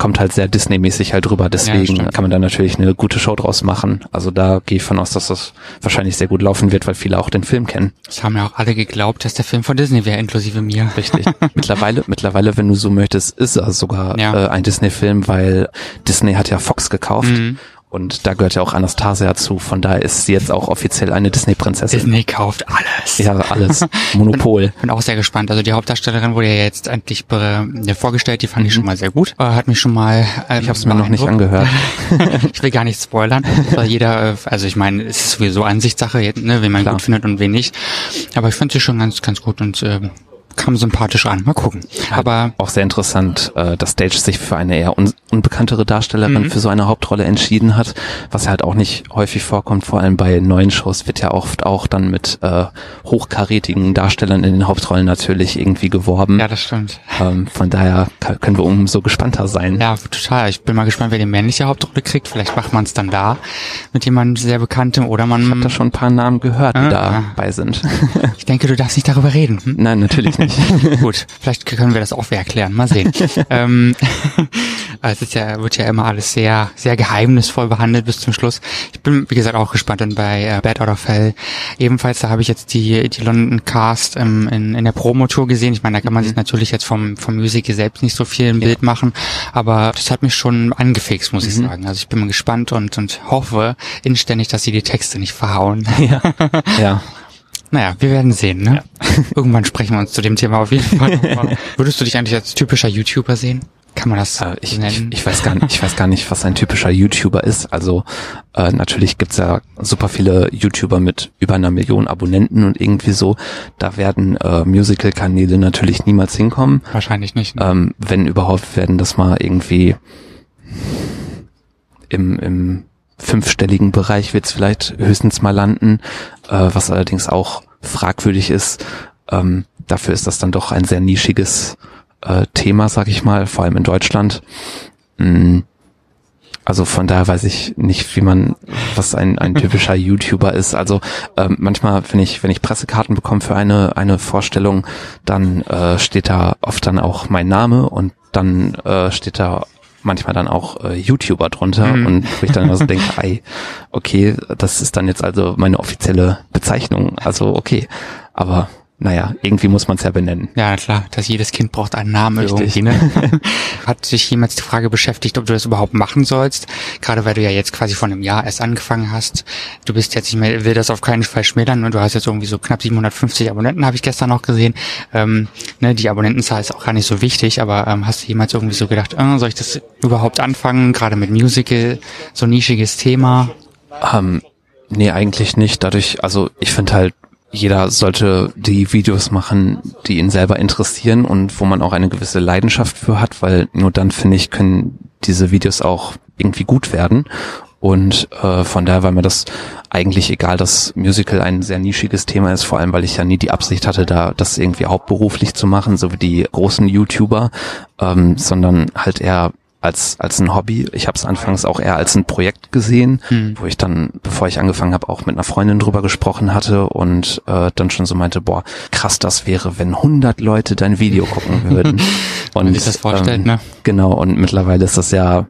Speaker 3: kommt halt sehr Disney-mäßig halt drüber. Deswegen ja, kann man da natürlich eine gute Show draus machen. Also da gehe ich von aus, dass das wahrscheinlich sehr gut laufen wird, weil viele auch den Film kennen.
Speaker 4: Das haben ja auch alle geglaubt, dass der Film von Disney wäre, inklusive mir.
Speaker 3: Richtig. mittlerweile, mittlerweile, wenn du so möchtest, ist er sogar ja. äh, ein Disney-Film, weil Disney hat ja Fox gekauft. Mhm. Und da gehört ja auch Anastasia zu. Von daher ist sie jetzt auch offiziell eine Disney-Prinzessin.
Speaker 4: Disney kauft alles.
Speaker 3: Ja, alles. Monopol.
Speaker 4: bin, bin auch sehr gespannt. Also die Hauptdarstellerin wurde ja jetzt endlich äh, vorgestellt. Die fand mhm. ich schon mal sehr gut. Äh, hat mich schon mal.
Speaker 3: Ähm, ich habe es mir noch nicht angehört.
Speaker 4: ich will gar nicht spoilern. Weil jeder, äh, also ich meine, es ist sowieso Ansichtssache, ne, wen man Klar. gut findet und wen nicht. Aber ich finde sie schon ganz, ganz gut und äh, kam sympathisch an. Mal gucken.
Speaker 3: Aber auch sehr interessant, äh, dass Stage sich für eine eher un unbekanntere Darstellerin mhm. für so eine Hauptrolle entschieden hat, was halt auch nicht häufig vorkommt. Vor allem bei neuen Shows wird ja oft auch dann mit äh, hochkarätigen Darstellern in den Hauptrollen natürlich irgendwie geworben.
Speaker 4: Ja, das stimmt.
Speaker 3: Ähm, von daher können wir umso gespannter sein.
Speaker 4: Ja, total. Ich bin mal gespannt, wer die männliche Hauptrolle kriegt. Vielleicht macht man es dann da mit jemandem sehr bekanntem oder man.
Speaker 3: Ich habe da schon ein paar Namen gehört, die äh, dabei sind.
Speaker 4: ich denke, du darfst nicht darüber reden.
Speaker 3: Hm? Nein, natürlich nicht.
Speaker 4: Gut, vielleicht können wir das auch erklären. Mal sehen. ähm, es ist ja, wird ja immer alles sehr, sehr geheimnisvoll behandelt bis zum Schluss. Ich bin, wie gesagt, auch gespannt und bei äh, Bad Out of Hell. Ebenfalls, da habe ich jetzt die, die London Cast ähm, in, in der Promotour gesehen. Ich meine, da kann man mhm. sich natürlich jetzt vom, vom Musical selbst nicht so viel im ja. Bild machen, aber das hat mich schon angefixt, muss mhm. ich sagen. Also ich bin mal gespannt und, und hoffe inständig, dass sie die Texte nicht verhauen.
Speaker 3: Ja. ja.
Speaker 4: Naja, wir werden sehen, ne? Ja. Irgendwann sprechen wir uns zu dem Thema auf jeden Fall. Würdest du dich eigentlich als typischer YouTuber sehen? Kann man das
Speaker 3: äh, ich, nennen? Ich, ich, weiß gar nicht, ich weiß gar nicht, was ein typischer YouTuber ist. Also äh, natürlich gibt's ja super viele YouTuber mit über einer Million Abonnenten und irgendwie so. Da werden äh, Musical-Kanäle natürlich niemals hinkommen.
Speaker 4: Wahrscheinlich nicht.
Speaker 3: Ne? Ähm, wenn überhaupt, werden das mal irgendwie im, im fünfstelligen Bereich wird's vielleicht höchstens mal landen, äh, was allerdings auch fragwürdig ist. Ähm, dafür ist das dann doch ein sehr nischiges äh, Thema, sag ich mal, vor allem in Deutschland. Mm, also von daher weiß ich nicht, wie man, was ein, ein typischer YouTuber ist. Also ähm, manchmal, wenn ich, wenn ich Pressekarten bekomme für eine, eine Vorstellung, dann äh, steht da oft dann auch mein Name und dann äh, steht da manchmal dann auch äh, YouTuber drunter mhm. und wo ich dann also denke, ey, okay, das ist dann jetzt also meine offizielle Bezeichnung. Also okay, aber naja, irgendwie muss man es ja benennen.
Speaker 4: Ja, klar, dass jedes Kind braucht einen Namen Richtig. irgendwie. Ne? Hat dich jemals die Frage beschäftigt, ob du das überhaupt machen sollst? Gerade weil du ja jetzt quasi vor einem Jahr erst angefangen hast. Du bist jetzt nicht mehr, will das auf keinen Fall schmälern und du hast jetzt irgendwie so knapp 750 Abonnenten, habe ich gestern noch gesehen. Ähm, ne, die Abonnentenzahl ist auch gar nicht so wichtig, aber ähm, hast du jemals irgendwie so gedacht, äh, soll ich das überhaupt anfangen? Gerade mit Musical, so nischiges Thema?
Speaker 3: Ähm, nee, eigentlich nicht. Dadurch, also ich finde halt, jeder sollte die Videos machen, die ihn selber interessieren und wo man auch eine gewisse Leidenschaft für hat, weil nur dann, finde ich, können diese Videos auch irgendwie gut werden. Und äh, von daher war mir das eigentlich egal, dass Musical ein sehr nischiges Thema ist, vor allem weil ich ja nie die Absicht hatte, da das irgendwie hauptberuflich zu machen, so wie die großen YouTuber, ähm, sondern halt eher als als ein Hobby. Ich habe es anfangs auch eher als ein Projekt gesehen, hm. wo ich dann, bevor ich angefangen habe, auch mit einer Freundin drüber gesprochen hatte und äh, dann schon so meinte, boah, krass, das wäre, wenn 100 Leute dein Video gucken würden.
Speaker 4: und Wenn sich das vorstellt, ähm, ne?
Speaker 3: Genau. Und mittlerweile ist das ja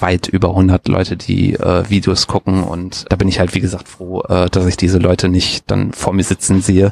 Speaker 3: weit über 100 Leute, die äh, Videos gucken und da bin ich halt wie gesagt froh, äh, dass ich diese Leute nicht dann vor mir sitzen sehe.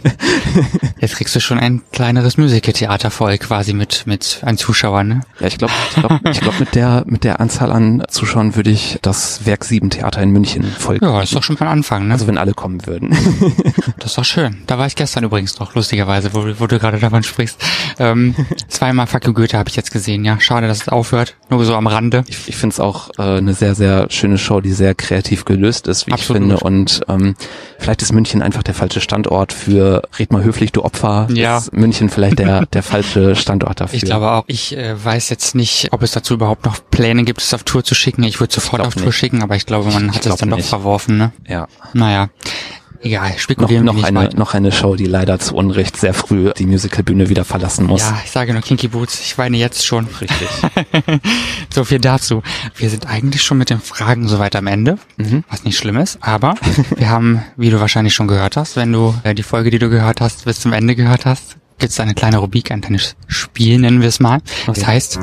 Speaker 4: Jetzt kriegst du schon ein kleineres Musical-Theater voll quasi mit mit an Zuschauern, ne?
Speaker 3: Ja, ich glaube, ich glaube, ich glaub, mit der mit der Anzahl an Zuschauern würde ich das Werk 7 Theater in München voll.
Speaker 4: Ja, ist doch schon mal Anfang, ne?
Speaker 3: Also wenn alle kommen würden.
Speaker 4: das ist doch schön. Da war ich gestern übrigens noch lustigerweise, wo, wo du gerade davon sprichst. Ähm, zweimal Fuck you Goethe habe ich jetzt gesehen, ja. Schade, dass es aufhört. Nur so am Rande.
Speaker 3: Ich, ich finde es auch äh, eine sehr, sehr schöne Show, die sehr kreativ gelöst ist, wie
Speaker 4: Absolut.
Speaker 3: ich finde. Und ähm, vielleicht ist München einfach der falsche Standort für Red mal höflich, du Opfer.
Speaker 4: Ja.
Speaker 3: Ist München vielleicht der, der falsche Standort dafür.
Speaker 4: Ich glaube auch. Ich äh, weiß jetzt nicht, ob es dazu überhaupt noch Pläne gibt, es auf Tour zu schicken. Ich würde sofort auf Tour
Speaker 3: nicht.
Speaker 4: schicken, aber ich glaube, man hat es dann doch
Speaker 3: nicht.
Speaker 4: verworfen. Ne?
Speaker 3: Ja.
Speaker 4: Naja, egal.
Speaker 3: Noch,
Speaker 4: Spekulieren wir
Speaker 3: noch,
Speaker 4: nicht
Speaker 3: eine, noch eine Show, die leider zu Unrecht sehr früh die Musicalbühne wieder verlassen muss.
Speaker 4: Ja, ich sage nur Kinky Boots. Ich weine jetzt schon.
Speaker 3: Richtig.
Speaker 4: So viel dazu. Wir sind eigentlich schon mit den Fragen soweit am Ende,
Speaker 3: Mhm.
Speaker 4: was nicht schlimm ist, aber wir haben, wie du wahrscheinlich schon gehört hast, wenn du äh, die Folge, die du gehört hast, bis zum Ende gehört hast, gibt es eine kleine Rubrik, ein kleines Spiel, nennen wir es mal. Das
Speaker 3: Okay.
Speaker 4: heißt,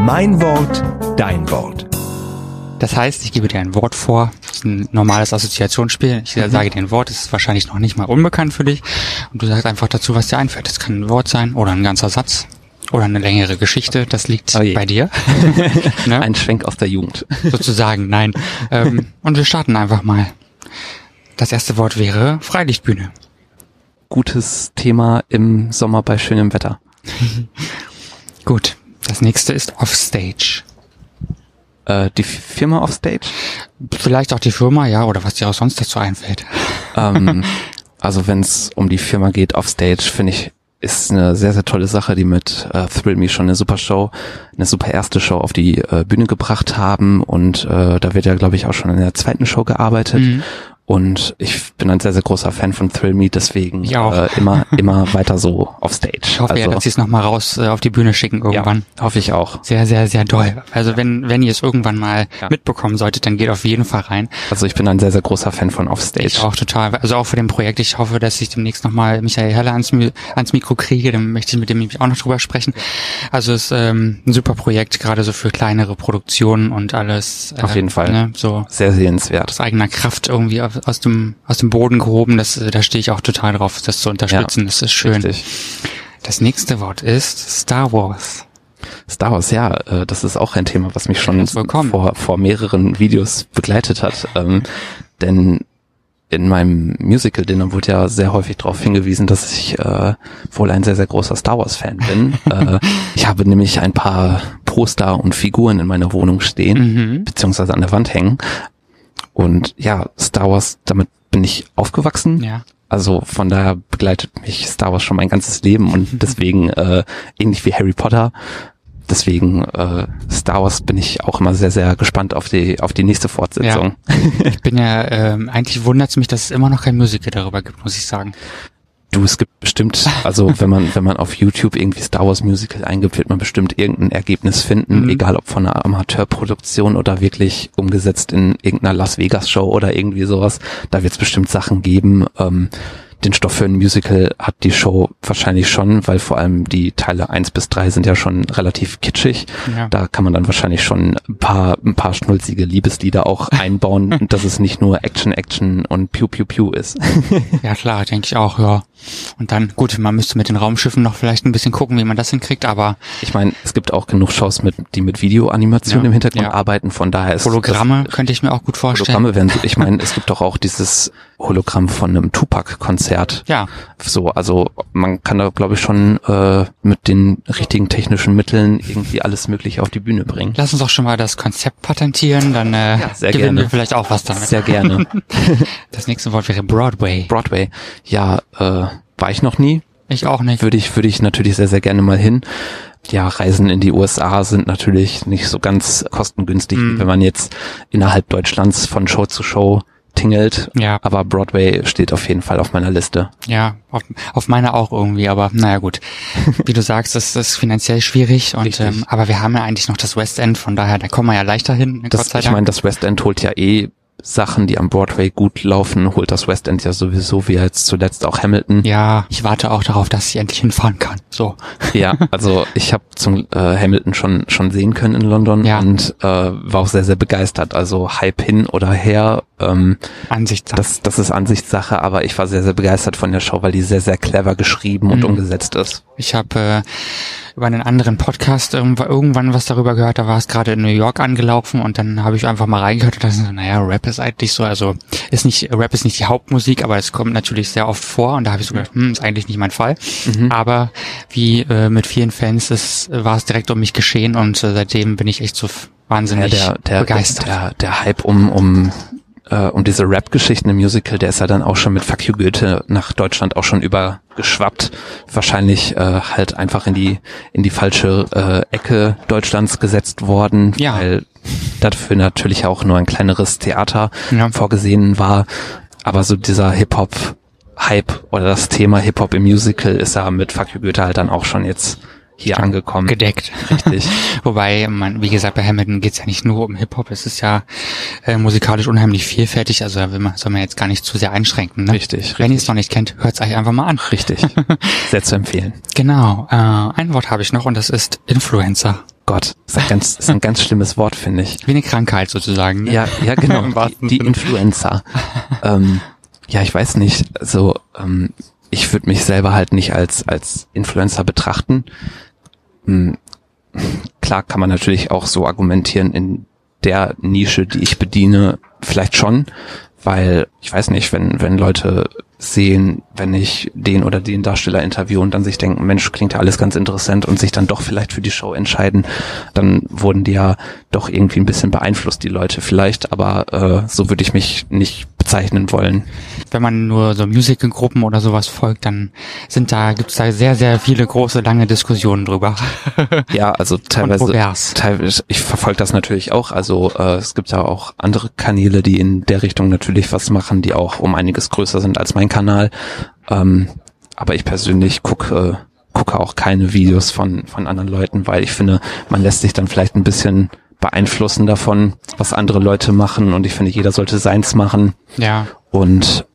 Speaker 2: Mein Wort, dein Wort.
Speaker 4: Das heißt, ich gebe dir ein Wort vor. Das ist ein normales Assoziationsspiel. Ich
Speaker 3: Mhm.
Speaker 4: sage dir ein Wort, das ist wahrscheinlich noch nicht mal unbekannt für dich. Und du sagst einfach dazu, was dir einfällt. Das kann ein Wort sein oder ein ganzer Satz oder eine längere Geschichte. Das liegt
Speaker 3: Oh
Speaker 4: bei dir. ne?
Speaker 3: Ein Schwenk aus der Jugend.
Speaker 4: sozusagen, nein. ähm, und wir starten einfach mal. Das erste Wort wäre Freilichtbühne.
Speaker 3: Gutes Thema im Sommer bei schönem Wetter.
Speaker 4: Gut. Das nächste ist Offstage.
Speaker 3: Äh, die Firma Offstage?
Speaker 4: Vielleicht auch die Firma, ja, oder was dir auch sonst dazu einfällt.
Speaker 3: ähm, also wenn es um die Firma geht, Offstage, finde ich, ist eine sehr, sehr tolle Sache, die mit äh, Thrill Me schon eine super Show, eine super erste Show auf die äh, Bühne gebracht haben und äh, da wird ja, glaube ich, auch schon in der zweiten Show gearbeitet.
Speaker 4: Mhm.
Speaker 3: Und ich bin ein sehr, sehr großer Fan von Thrill Me, deswegen
Speaker 4: Ich auch.
Speaker 3: äh, immer, immer weiter so Offstage.
Speaker 4: Ich hoffe ja,
Speaker 3: also,
Speaker 4: dass sie es nochmal raus äh, auf die Bühne schicken irgendwann.
Speaker 3: ja, hoffe ich auch.
Speaker 4: Sehr, sehr, sehr doll. Also wenn, wenn ihr es irgendwann mal
Speaker 3: Ja.
Speaker 4: mitbekommen solltet, dann geht auf jeden Fall rein.
Speaker 3: Also ich bin ein sehr, sehr großer Fan von Offstage.
Speaker 4: Ich auch total. Also auch für dem Projekt. Ich hoffe, dass ich demnächst nochmal Michael Heller ans, ans Mikro kriege. Dann möchte ich mit dem nämlich auch noch drüber sprechen. Also es ist ähm, ein super Projekt, gerade so für kleinere Produktionen und alles.
Speaker 3: Auf
Speaker 4: äh,
Speaker 3: jeden Fall.
Speaker 4: Ne, so
Speaker 3: Sehr sehenswert.
Speaker 4: aus eigener Kraft irgendwie aus, aus dem aus dem Boden gehoben. Das, äh, da stehe ich auch total drauf, das zu unterstützen. das ist schön.
Speaker 3: Richtig.
Speaker 4: Das nächste Wort ist Star Wars.
Speaker 3: Star Wars, ja, äh, das ist auch ein Thema, was mich schon vor, vor mehreren Videos begleitet hat. Ähm, denn in meinem Musical-Dinner wurde ja sehr häufig darauf hingewiesen, dass ich äh, wohl ein sehr, sehr großer Star Wars-Fan bin. äh, ich habe nämlich ein paar Poster und Figuren in meiner Wohnung stehen,
Speaker 4: Mhm.
Speaker 3: beziehungsweise an der Wand hängen. Und ja, Star Wars, damit bin ich aufgewachsen.
Speaker 4: Ja.
Speaker 3: Also von daher begleitet mich Star Wars schon mein ganzes Leben und deswegen äh, ähnlich wie Harry Potter. Deswegen äh, Star Wars bin ich auch immer sehr sehr gespannt auf die auf die nächste Fortsetzung.
Speaker 4: Ich bin ja, ähm, eigentlich wundert es mich, dass es immer noch kein Musical darüber gibt, muss ich sagen.
Speaker 3: Du, es gibt bestimmt, also wenn man wenn man auf YouTube irgendwie Star Wars Musical eingibt, wird man bestimmt irgendein Ergebnis finden,
Speaker 4: Mhm.
Speaker 3: egal ob von einer Amateurproduktion oder wirklich umgesetzt in irgendeiner Las Vegas Show oder irgendwie sowas. Da wird es bestimmt Sachen geben. Ähm, den Stoff für ein Musical hat die Show wahrscheinlich schon, weil vor allem die Teile eins bis drei sind ja schon relativ kitschig.
Speaker 4: Ja.
Speaker 3: Da kann man dann wahrscheinlich schon ein paar, ein paar schnulzige Liebeslieder auch einbauen, dass es nicht nur Action, Action und Pew, Pew, Pew ist.
Speaker 4: Ja klar, denke ich auch, ja. Und dann, gut, man müsste mit den Raumschiffen noch vielleicht ein bisschen gucken, wie man das hinkriegt, aber
Speaker 3: Ich meine, es gibt auch genug Shows, mit, die mit Videoanimation
Speaker 4: Ja,
Speaker 3: im Hintergrund
Speaker 4: ja.
Speaker 3: arbeiten, von daher ist
Speaker 4: Hologramme könnte ich mir auch gut vorstellen.
Speaker 3: Hologramme werden, ich meine, es gibt doch auch dieses Hologramm von einem Tupac-Konzert.
Speaker 4: Ja,
Speaker 3: So, also man kann da, glaube ich, schon äh, mit den richtigen technischen Mitteln irgendwie alles Mögliche auf die Bühne bringen.
Speaker 4: lass uns doch schon mal das Konzept patentieren, dann äh,
Speaker 3: Ja,
Speaker 4: gewinnen
Speaker 3: gerne.
Speaker 4: wir vielleicht auch was damit.
Speaker 3: Sehr gerne.
Speaker 4: Das nächste Wort wäre Broadway.
Speaker 3: Broadway, ja, äh, war ich noch nie.
Speaker 4: Ich auch nicht.
Speaker 3: Würde ich, würde ich natürlich sehr, sehr gerne mal hin. Ja, Reisen in die USA sind natürlich nicht so ganz kostengünstig, wie wenn man jetzt innerhalb Deutschlands von Show zu Show tingelt.
Speaker 4: Ja.
Speaker 3: Aber Broadway steht auf jeden Fall auf meiner Liste.
Speaker 4: Ja, auf, auf meiner auch irgendwie, aber naja gut. Wie du sagst, das ist finanziell schwierig und
Speaker 3: Richtig.
Speaker 4: ähm, aber wir haben ja eigentlich noch das West End, von daher, da kommen wir ja leichter hin,
Speaker 3: Das, ich meine, das West End holt ja eh Sachen, die am Broadway gut laufen, holt das West End ja sowieso, wie jetzt zuletzt auch Hamilton.
Speaker 4: ja, ich warte auch darauf, dass ich endlich hinfahren kann. So.
Speaker 3: Ja, also ich habe zum äh, Hamilton schon schon sehen können in London
Speaker 4: Ja.
Speaker 3: und äh, war auch sehr sehr begeistert. Also Hype hin oder her, ähm,
Speaker 4: Ansichtssache.
Speaker 3: das das ist Ansichtssache, aber ich war sehr sehr begeistert von der Show, weil die sehr sehr clever geschrieben und
Speaker 4: Mhm.
Speaker 3: umgesetzt ist.
Speaker 4: Ich habe äh, über einen anderen Podcast irgendwann was darüber gehört, da war es gerade in New York angelaufen und dann habe ich einfach mal reingehört und dachte, so, naja, Rap ist eigentlich so, also ist nicht, Rap ist nicht die Hauptmusik, aber es kommt natürlich sehr oft vor und da habe ich so gedacht, hm, ist eigentlich nicht mein Fall. Mhm. Aber wie äh, mit vielen Fans ist, war es direkt um mich geschehen und äh, seitdem bin ich echt so wahnsinnig
Speaker 3: ja, der, der,
Speaker 4: begeistert.
Speaker 3: Der, der Hype um, um äh, um diese Rap-Geschichten im Musical, der ist ja dann auch schon mit Fuck You Goethe nach Deutschland auch schon übergeschwappt. Wahrscheinlich äh, halt einfach in die in die falsche äh, Ecke Deutschlands gesetzt worden,
Speaker 4: ja.
Speaker 3: weil dafür natürlich auch nur ein kleineres Theater
Speaker 4: Ja.
Speaker 3: vorgesehen war. Aber so dieser Hip-Hop Hype oder das Thema Hip-Hop im Musical ist ja mit Fuck You Goethe halt dann auch schon jetzt hier angekommen.
Speaker 4: gedeckt.
Speaker 3: Richtig.
Speaker 4: Wobei, man, wie gesagt, bei Hamilton geht's ja nicht nur um Hip-Hop, es ist ja äh, musikalisch unheimlich vielfältig, also da will man, soll man jetzt gar nicht zu sehr einschränken. Ne?
Speaker 3: Richtig,
Speaker 4: Wenn ihr es noch nicht kennt, hört's euch einfach mal an.
Speaker 3: Richtig. Sehr zu empfehlen.
Speaker 4: Genau, äh, ein Wort habe ich noch und das ist Influencer.
Speaker 3: Gott, ist ein ganz, ist ein ganz schlimmes Wort, finde ich.
Speaker 4: Wie eine Krankheit sozusagen. ne?
Speaker 3: Ja, ja, genau. Die, die. Influencer. ähm, ja, ich weiß nicht. Also ähm, ich würde mich selber halt nicht als als Influencer betrachten. Hm, klar kann man natürlich auch so argumentieren in der Nische, die ich bediene, vielleicht schon, weil ich weiß nicht, wenn wenn Leute sehen, wenn ich den oder den Darsteller interviewe und dann sich denken, Mensch, klingt ja alles ganz interessant und sich dann doch vielleicht für die Show entscheiden, dann wurden die ja doch irgendwie ein bisschen beeinflusst, die Leute vielleicht, aber äh, so würde ich mich nicht bezeichnen wollen.
Speaker 4: Wenn man nur so Musicalgruppen oder sowas folgt, dann sind da, gibt's da sehr, sehr viele große, lange Diskussionen drüber.
Speaker 3: Ja, also teilweise, teilweise ich verfolge das natürlich auch. Also äh, es gibt ja auch andere Kanäle, die in der Richtung natürlich was machen, die auch um einiges größer sind als mein Kanal. Ähm, aber ich persönlich gucke gucke auch keine Videos von von anderen Leuten, weil ich finde, man lässt sich dann vielleicht ein bisschen beeinflussen davon, was andere Leute machen. Und ich finde, jeder sollte seins machen.
Speaker 4: Ja.
Speaker 3: Und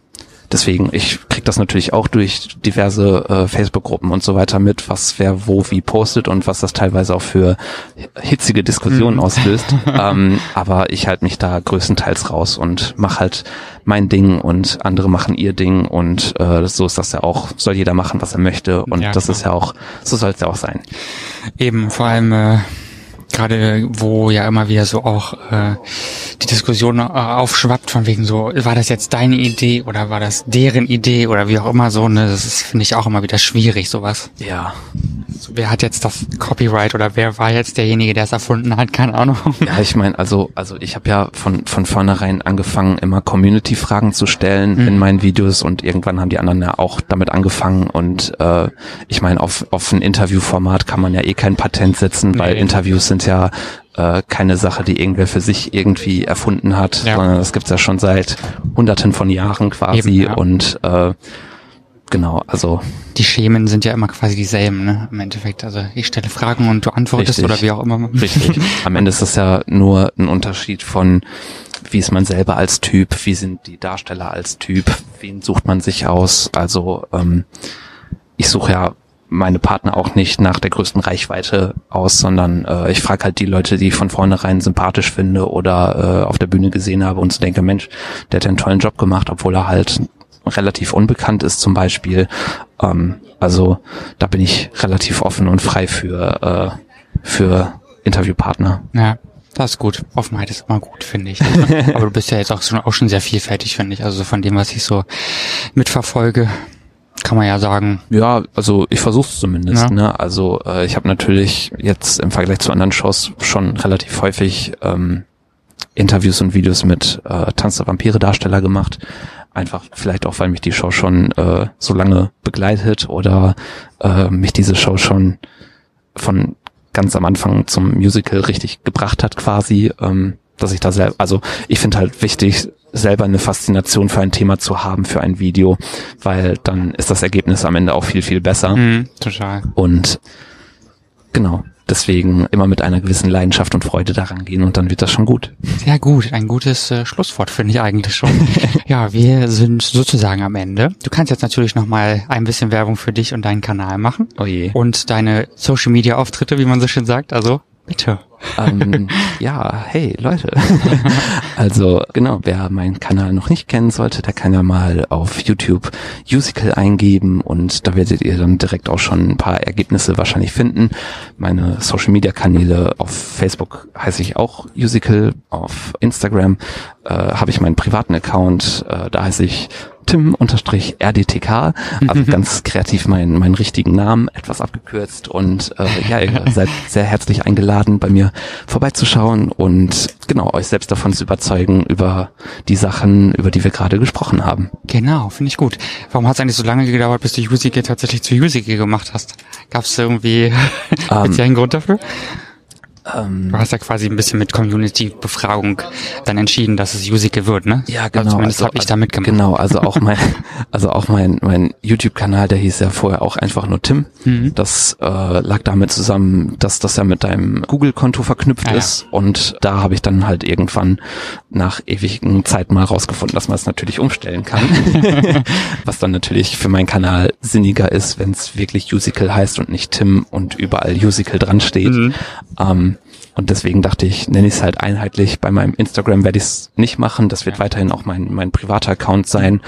Speaker 3: deswegen, ich krieg das natürlich auch durch diverse äh, Facebook-Gruppen und so weiter mit, was wer wo wie postet und was das teilweise auch für hitzige Diskussionen
Speaker 4: Mhm.
Speaker 3: auslöst. ähm, aber ich halte mich da größtenteils raus und mache halt mein Ding und andere machen ihr Ding und äh, so ist das ja auch, soll jeder machen, was er möchte und
Speaker 4: Ja,
Speaker 3: das
Speaker 4: klar.
Speaker 3: ist ja auch, so soll es ja auch sein.
Speaker 4: Eben, vor allem äh, gerade wo ja immer wieder so auch äh, die Diskussion äh, aufschwappt von wegen so, war das jetzt deine Idee oder war das deren Idee oder wie auch immer so, ne, das ist, finde ich auch immer wieder schwierig, sowas.
Speaker 3: Ja.
Speaker 4: So, wer hat jetzt das Copyright oder wer war jetzt derjenige, der es erfunden hat, keine Ahnung.
Speaker 3: Ja, ich meine, also, also ich habe ja von, von vornherein angefangen, immer Community-Fragen zu stellen
Speaker 4: Mhm.
Speaker 3: in meinen Videos und irgendwann haben die anderen ja auch damit angefangen und äh, ich meine, auf, auf ein Interviewformat kann man ja eh kein Patent setzen, weil
Speaker 4: Nee.
Speaker 3: Interviews sind ja äh, keine Sache, die irgendwer für sich irgendwie erfunden hat,
Speaker 4: Ja.
Speaker 3: sondern das gibt's ja schon seit hunderten von Jahren quasi
Speaker 4: Eben, ja.
Speaker 3: und äh, genau, also
Speaker 4: Die Schemen sind ja immer quasi dieselben, ne, im Endeffekt. Also ich stelle Fragen und du antwortest
Speaker 3: Richtig.
Speaker 4: oder wie auch immer.
Speaker 3: Richtig. Am Ende ist das ja nur ein Unterschied von, wie ist man selber als Typ, wie sind die Darsteller als Typ, wen sucht man sich aus. Also ähm, ich suche ja meine Partner auch nicht nach der größten Reichweite aus, sondern äh, ich frage halt die Leute, die ich von vornherein sympathisch finde oder äh, auf der Bühne gesehen habe und so denke, Mensch, der hat einen tollen Job gemacht, obwohl er halt relativ unbekannt ist zum Beispiel. Ähm, also da bin ich relativ offen und frei für, äh, für Interviewpartner.
Speaker 4: Ja, das ist gut. Offenheit ist immer gut, finde ich. Aber du bist ja jetzt auch schon, auch schon sehr vielfältig, finde ich. Also von dem, was ich so mitverfolge, kann man ja sagen,
Speaker 3: Ja, also ich versuche es zumindest.
Speaker 4: Ja.
Speaker 3: Ne? Also äh, ich habe natürlich jetzt im Vergleich zu anderen Shows schon relativ häufig ähm, Interviews und Videos mit äh, Tanz der Vampire Darsteller gemacht. Einfach vielleicht auch, weil mich die Show schon äh, so lange begleitet oder äh, mich diese Show schon von ganz am Anfang zum Musical richtig gebracht hat quasi, ähm, dass ich da selber, also ich finde halt wichtig, selber eine Faszination für ein Thema zu haben, für ein Video, weil dann ist das Ergebnis am Ende auch viel, viel besser.
Speaker 4: hm, total.
Speaker 3: Und genau, deswegen immer mit einer gewissen Leidenschaft und Freude daran gehen und dann wird das schon gut.
Speaker 4: Sehr gut. Ein gutes äh, Schlusswort finde ich eigentlich schon. ja, wir sind sozusagen am Ende. Du kannst jetzt natürlich nochmal ein bisschen Werbung für dich und deinen Kanal machen.
Speaker 3: Oh je.
Speaker 4: Und deine Social Media Auftritte, wie man so schön sagt. Also, bitte.
Speaker 3: Ähm, ja, hey Leute. also genau, wer meinen Kanal noch nicht kennen sollte, der kann ja mal auf YouTube Musical eingeben und da werdet ihr dann direkt auch schon ein paar Ergebnisse wahrscheinlich finden. Meine Social Media Kanäle auf Facebook heiße ich auch Musical, auf Instagram äh, habe ich meinen privaten Account, äh, da heiße ich Tim-RDTK, also ganz kreativ meinen meinen richtigen Namen etwas abgekürzt und äh, ja, ihr seid sehr herzlich eingeladen, bei mir vorbeizuschauen und genau euch selbst davon zu überzeugen über die Sachen, über die wir gerade gesprochen haben.
Speaker 4: Genau, finde ich gut. Warum hat es eigentlich so lange gedauert, bis du Usike tatsächlich zu Usike gemacht hast? Gab es irgendwie
Speaker 3: Ähm,
Speaker 4: speziellen Grund dafür?
Speaker 3: Ähm,
Speaker 4: Du hast ja quasi ein bisschen mit Community-Befragung dann entschieden, dass es Usike wird, ne?
Speaker 3: Ja, genau.
Speaker 4: Also zumindest habe ich da mitgemacht.
Speaker 3: Genau, also auch mein, also auch mein, mein YouTube-Kanal, der hieß ja vorher auch einfach nur Tim.
Speaker 4: Mhm.
Speaker 3: Das äh, lag damit zusammen, dass das ja mit deinem Google-Konto verknüpft
Speaker 4: Ah, ja.
Speaker 3: ist. Und da habe ich dann halt irgendwann nach ewigen Zeit mal rausgefunden, dass man es natürlich umstellen kann. Was dann natürlich für meinen Kanal sinniger ist, wenn es wirklich Usical heißt und nicht Tim und überall Usical dran steht.
Speaker 4: Mhm.
Speaker 3: Ähm, und deswegen dachte ich, nenne ich es halt einheitlich. Bei meinem Instagram werde ich es nicht machen. Das wird weiterhin auch mein, mein privater Account sein.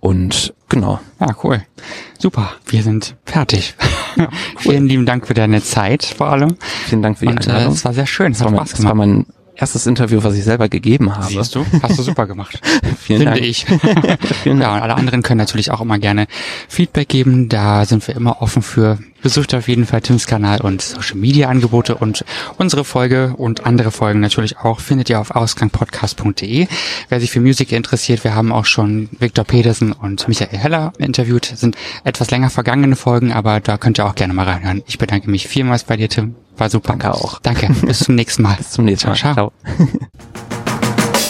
Speaker 3: Und genau.
Speaker 4: Ja, cool. Super, wir sind fertig. Vielen lieben Dank für deine Zeit vor allem.
Speaker 3: Vielen Dank für die
Speaker 4: Und äh,
Speaker 3: Einladung.
Speaker 4: es war sehr schön, es
Speaker 3: das,
Speaker 4: hat
Speaker 3: war mein,
Speaker 4: Spaß
Speaker 3: das war
Speaker 4: gemacht.
Speaker 3: mein erstes Interview, was ich selber gegeben habe.
Speaker 4: Siehst du? Hast du super gemacht.
Speaker 3: Vielen
Speaker 4: Finde
Speaker 3: Dank.
Speaker 4: ich.
Speaker 3: Vielen
Speaker 4: Ja,
Speaker 3: Dank.
Speaker 4: und alle anderen können natürlich auch immer gerne Feedback geben. Da sind wir immer offen für. Besucht auf jeden Fall Tims Kanal und Social Media Angebote und unsere Folge und andere Folgen natürlich auch findet ihr auf ausgangpodcast.de. Wer sich für Musik interessiert, wir haben auch schon Viktor Petersen und Michael Heller interviewt. Das sind etwas länger vergangene Folgen, aber da könnt ihr auch gerne mal reinhören. Ich bedanke mich vielmals bei dir, Tim. War super.
Speaker 3: Danke auch.
Speaker 4: Danke. Bis zum nächsten Mal.
Speaker 3: Bis zum nächsten Mal.
Speaker 4: Ciao, ciao.